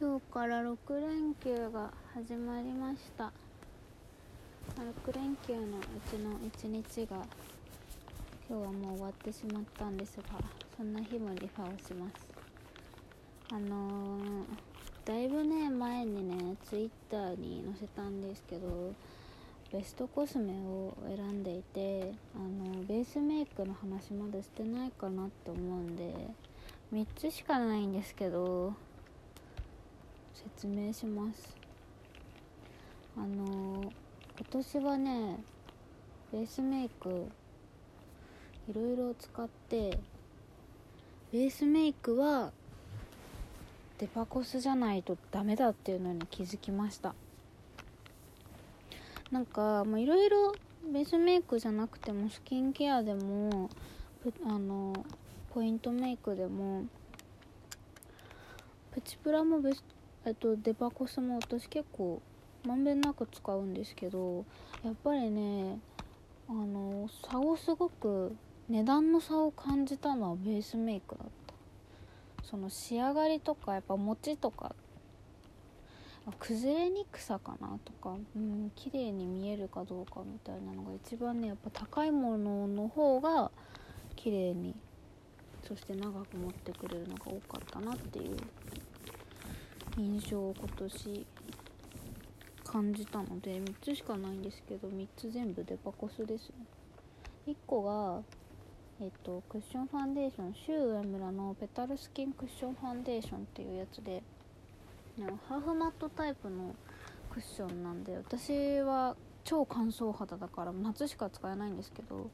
今日から6連休が始まりました。6連休のうちの1日が今日はもう終わってしまったんですがそんな日もリファをします。あのー、だいぶね前にねツイッターに載せたんですけどベストコスメを選んでいてあのベースメイクの話まだしてないかなって思うんで3つしかないんですけど説明します。あの今年はねベースメイクいろいろ使ってベースメイクはデパコスじゃないとダメだっていうのに気づきました。なんかいろいろベースメイクじゃなくてもスキンケアでもあのポイントメイクでもプチプラもベスえっとデパコスも私結構まんべんなく使うんですけどやっぱりねあの差をすごく値段の差を感じたのはベースメイクだった。その仕上がりとかやっぱ持ちとか崩れにくさかなとかうん綺麗に見えるかどうかみたいなのが一番ねやっぱ高いものの方が綺麗にそして長く持ってくれるのが多かったなっていう印象を今年感じたので3つしかないんですけど3つ全部デパコスですね。1個がえっとクッションファンデーションシュウエムラのペタルスキンクッションファンデーションっていうやつでハーフマットタイプのクッションなんで私は超乾燥肌だから夏しか使えないんですけど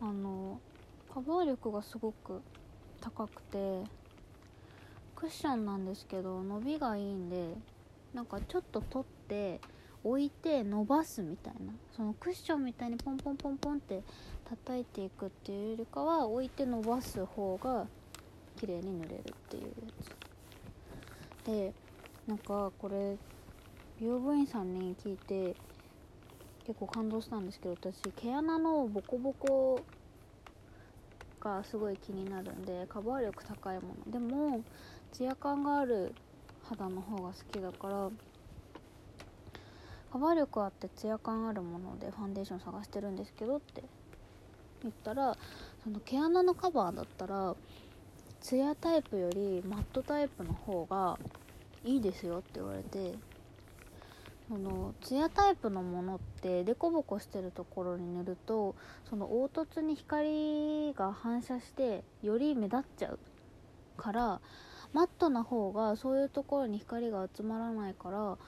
あのカバー力がすごく高くてクッションなんですけど伸びがいいんでなんかちょっと取って置いて伸ばすみたいな。そのクッションみたいにポンポンポンポンって叩いていくっていうよりかは置いて伸ばす方が綺麗に塗れるっていうやつ。でなんかこれ美容部員さんに聞いて結構感動したんですけど私毛穴のボコボコがすごい気になるんでカバー力高いもの。でもツヤ感がある肌の方が好きだからカバー力あってツヤ感あるものでファンデーション探してるんですけどって言ったらその毛穴のカバーだったらツヤタイプよりマットタイプの方がいいですよって言われてそのツヤタイプのものってデコボコしてるところに塗るとその凹凸に光が反射してより目立っちゃうからマットな方がそういうところに光が集まらないから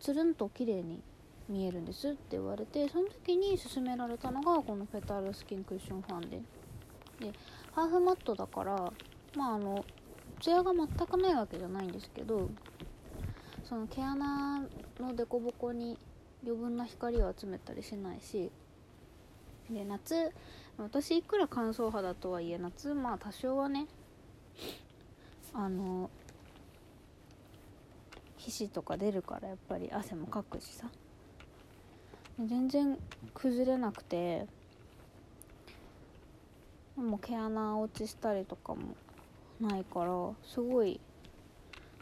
つるんと綺麗に見えるんですって言われてその時に勧められたのがこのペタルスキンクッションファンで。でハーフマットだからまああのツヤが全くないわけじゃないんですけどその毛穴の凸凹に余分な光を集めたりしないしで夏私いくら乾燥肌とはいえ夏まあ多少はねあの皮脂とか出るからやっぱり汗もかくしさ。全然崩れなくてもう毛穴落ちしたりとかもないからすごい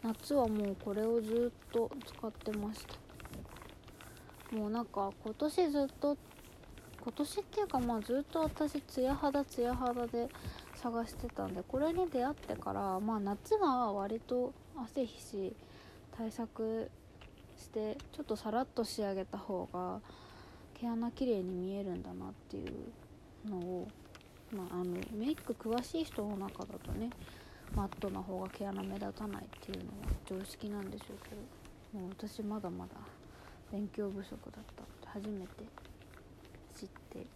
夏はもうこれをずっと使ってました。もうなんか今年ずっと今年っていうかまあずっと私ツヤ肌ツヤ肌で探してたんでこれに出会ってからまあ夏は割と汗皮脂対策してちょっとさらっと仕上げた方が毛穴綺麗に見えるんだなっていうのをまああのメイク詳しい人の中だとねマットな方が毛穴目立たないっていうのは常識なんでしょうけどもう私まだまだ勉強不足だった初めて知って。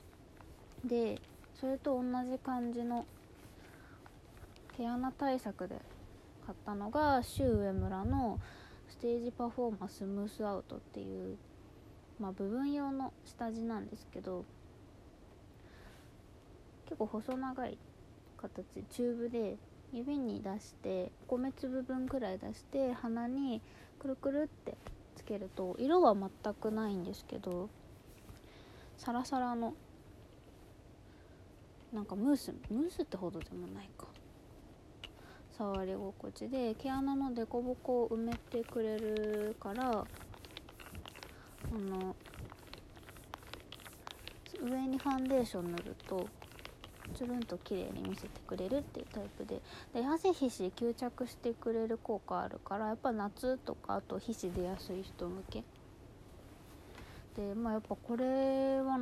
でそれと同じ感じの毛穴対策で買ったのがシュウエムラのステージパフォーマンスムースアウトっていうまあ部分用の下地なんですけど結構細長い形チューブで指に出して米粒分くらい出して鼻にくるくるってつけると色は全くないんですけどサラサラのなんかムースムースってほどでもないか。触り心地で毛穴の凸凹を埋めてくれるからあの上にファンデーション塗るとつるんと綺麗に見せてくれるっていうタイプで。で汗皮脂吸着してくれる効果あるからやっぱ夏とかあと皮脂出やすい人向け。でまあやっぱこれは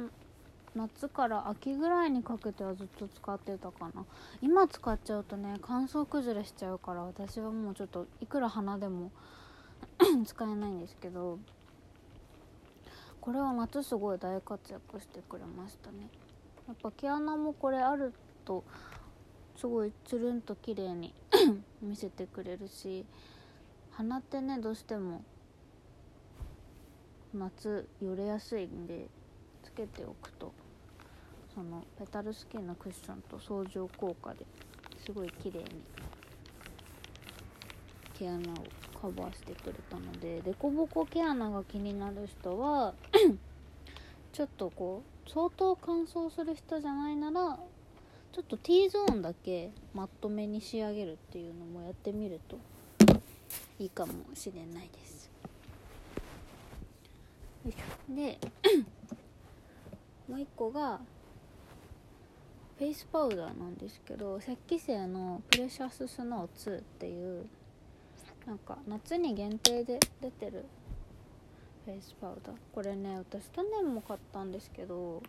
夏から秋ぐらいにかけてはずっと使ってたかな。今使っちゃうとね乾燥崩れしちゃうから私はもうちょっといくら鼻でも 使えないんですけどこれは夏すごい大活躍してくれましたね。やっぱ毛穴もこれあるとすごいつるんと綺麗に 見せてくれるし鼻ってねどうしても夏よれやすいんでつけておくとそのペタルスキンのクッションと相乗効果ですごい綺麗に毛穴をカバーしてくれたので凸凹毛穴が気になる人は ちょっとこう相当乾燥する人じゃないならちょっと T ゾーンだけマットめに仕上げるっていうのもやってみるといいかもしれないです。で もう一個がフェイスパウダーなんですけど石器製のプレシャススノー2っていうなんか夏に限定で出てるフェイスパウダー。これね私去年も買ったんですけど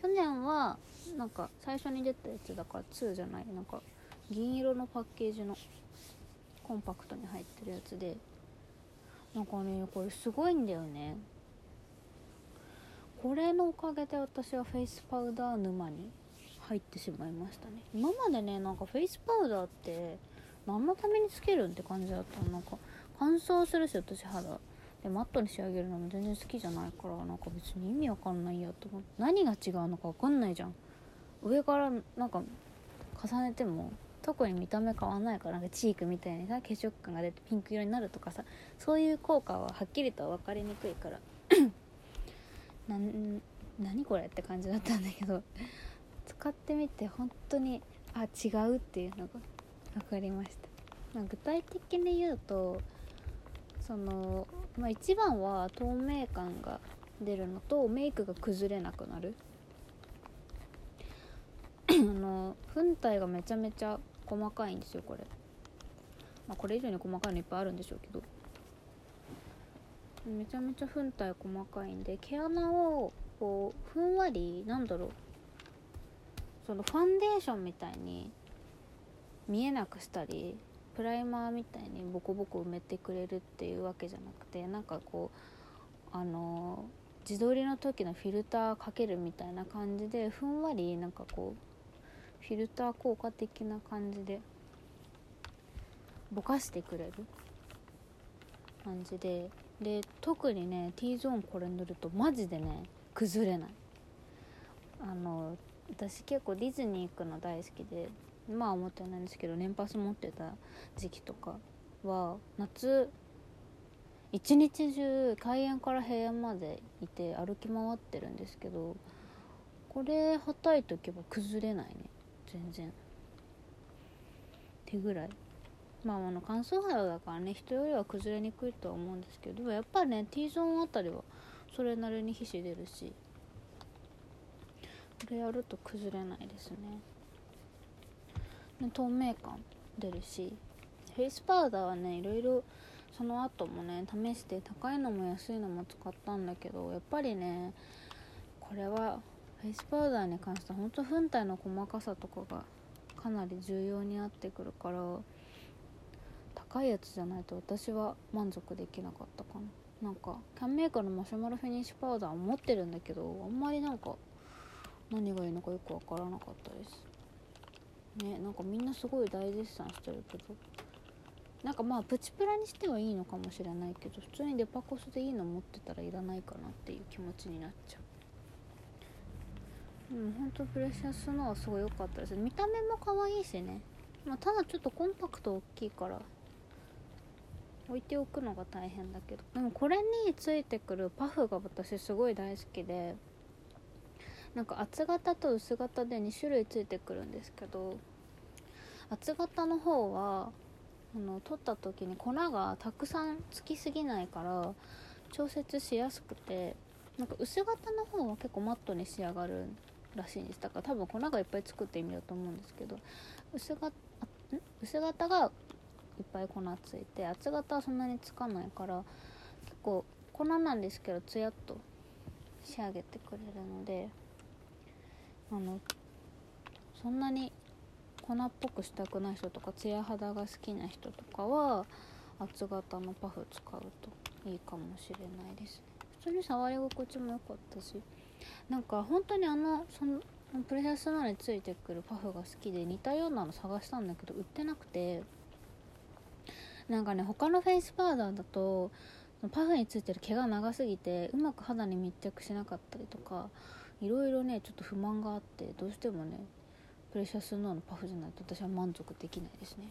去年はなんか最初に出たやつだから2じゃないなんか銀色のパッケージのコンパクトに入ってるやつでなんかねこれすごいんだよね。これのおかげで私はフェイスパウダー沼に入ってしまいましたね。今までねなんかフェイスパウダーって何のためにつけるんって感じだったなんか乾燥するし私肌。でマットに仕上げるのも全然好きじゃないからなんか別に意味わかんないやと思って。何が違うのかわかんないじゃん。上からなんか重ねても特に見た目変わんないからなんかチークみたいにさ血色感が出てピンク色になるとかさそういう効果ははっきりとは分かりにくいから。何これって感じだったんだけど。使ってみて本当にあ違うっていうのが分かりました、まあ、具体的に言うとその、まあ、一番は透明感が出るのとメイクが崩れなくなる。あの本体がめちゃめちゃ細かいんですよこれ、まあ、これ以上に細かいのいっぱいあるんでしょうけど。めちゃめちゃ本体細かいんで毛穴をこうふんわりなんだろうそのファンデーションみたいに見えなくしたりプライマーみたいにボコボコ埋めてくれるっていうわけじゃなくてなんかこうあの自撮りの時のフィルターかけるみたいな感じでふんわりなんかこうフィルター効果的な感じでぼかしてくれる感じでで特にね T ゾーンこれ塗るとマジでね崩れない。あの私結構ディズニー行くの大好きでまあ思ってないんですけど年パス持ってた時期とかは夏一日中開園から閉園までいて歩き回ってるんですけどこれはたいとけば崩れないね全然。手ぐらい。まああの乾燥肌だからね人よりは崩れにくいとは思うんですけどやっぱりね T ゾーンあたりはそれなりに皮脂出るしこれやると崩れないですね。透明感出るしフェイスパウダーはねいろいろその後もね試して高いのも安いのも使ったんだけどやっぱりねこれはフェイスパウダーに関しては本当本体の細かさとかがかなり重要になってくるから高いやつじゃないと私は満足できなかったかな。なんかキャンメイクのマシュマロフィニッシュパウダーを持ってるんだけどあんまりなんか何がいいのかよくわからなかったです。ねなんかみんなすごい大絶賛してるけど。なんかまあプチプラにしてはいいのかもしれないけど普通にデパコスでいいの持ってたらいらないかなっていう気持ちになっちゃう。うんほんとプレシャスのはすごい良かったです。見た目も可愛いしね。まあ、ただちょっとコンパクト大きいから。置いておくのが大変だけど。でもこれについてくるパフが私すごい大好きで。なんか厚型と薄型で2種類ついてくるんですけど厚型の方はあの取った時に粉がたくさんつきすぎないから調節しやすくてなんか薄型の方は結構マットに仕上がるらしいんです。だから多分粉がいっぱいつくって意味だと思うんですけど薄が薄型がいっぱい粉ついて厚型はそんなにつかないから結構粉なんですけどツヤっと仕上げてくれるのであのそんなに粉っぽくしたくない人とかツヤ肌が好きな人とかは厚型のパフ使うといいかもしれないです。普通に触り心地も良かったし。なんか本当にあのそのプレシャスノーについてくるパフが好きで似たようなの探したんだけど売ってなくて。なんかね他のフェイスパウダーだとパフについてる毛が長すぎてうまく肌に密着しなかったりとかいろいろねちょっと不満があってどうしてもねプレシャスノーのパフじゃないと私は満足できないですね。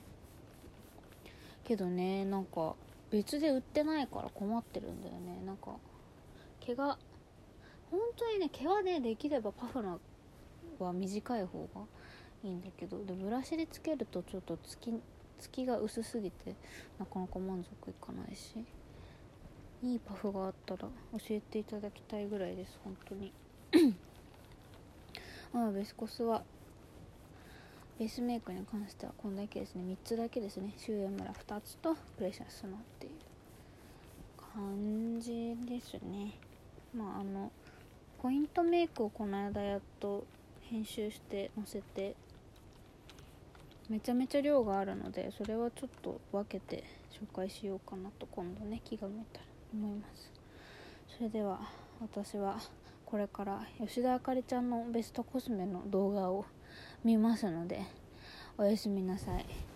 けどねなんか別で売ってないから困ってるんだよね。なんか毛が本当にね毛はねできればパフのは短い方がいいんだけどでブラシでつけるとちょっとつきつきが薄すぎてなかなか満足いかないし。いいパフがあったら教えていただきたいぐらいです本当に。まあベスコスはベースメイクに関してはこんだけですね。3つだけですね。シューエムラ2つとプレシャスノっていう感じですね。まああのポイントメイクをこの間やっと編集して載せてめちゃめちゃ量があるのでそれはちょっと分けて紹介しようかなと今度ね気が向いたら思います。それでは私はこれから吉田あかりちゃんのベストコスメの動画を見ますのでおやすみなさい。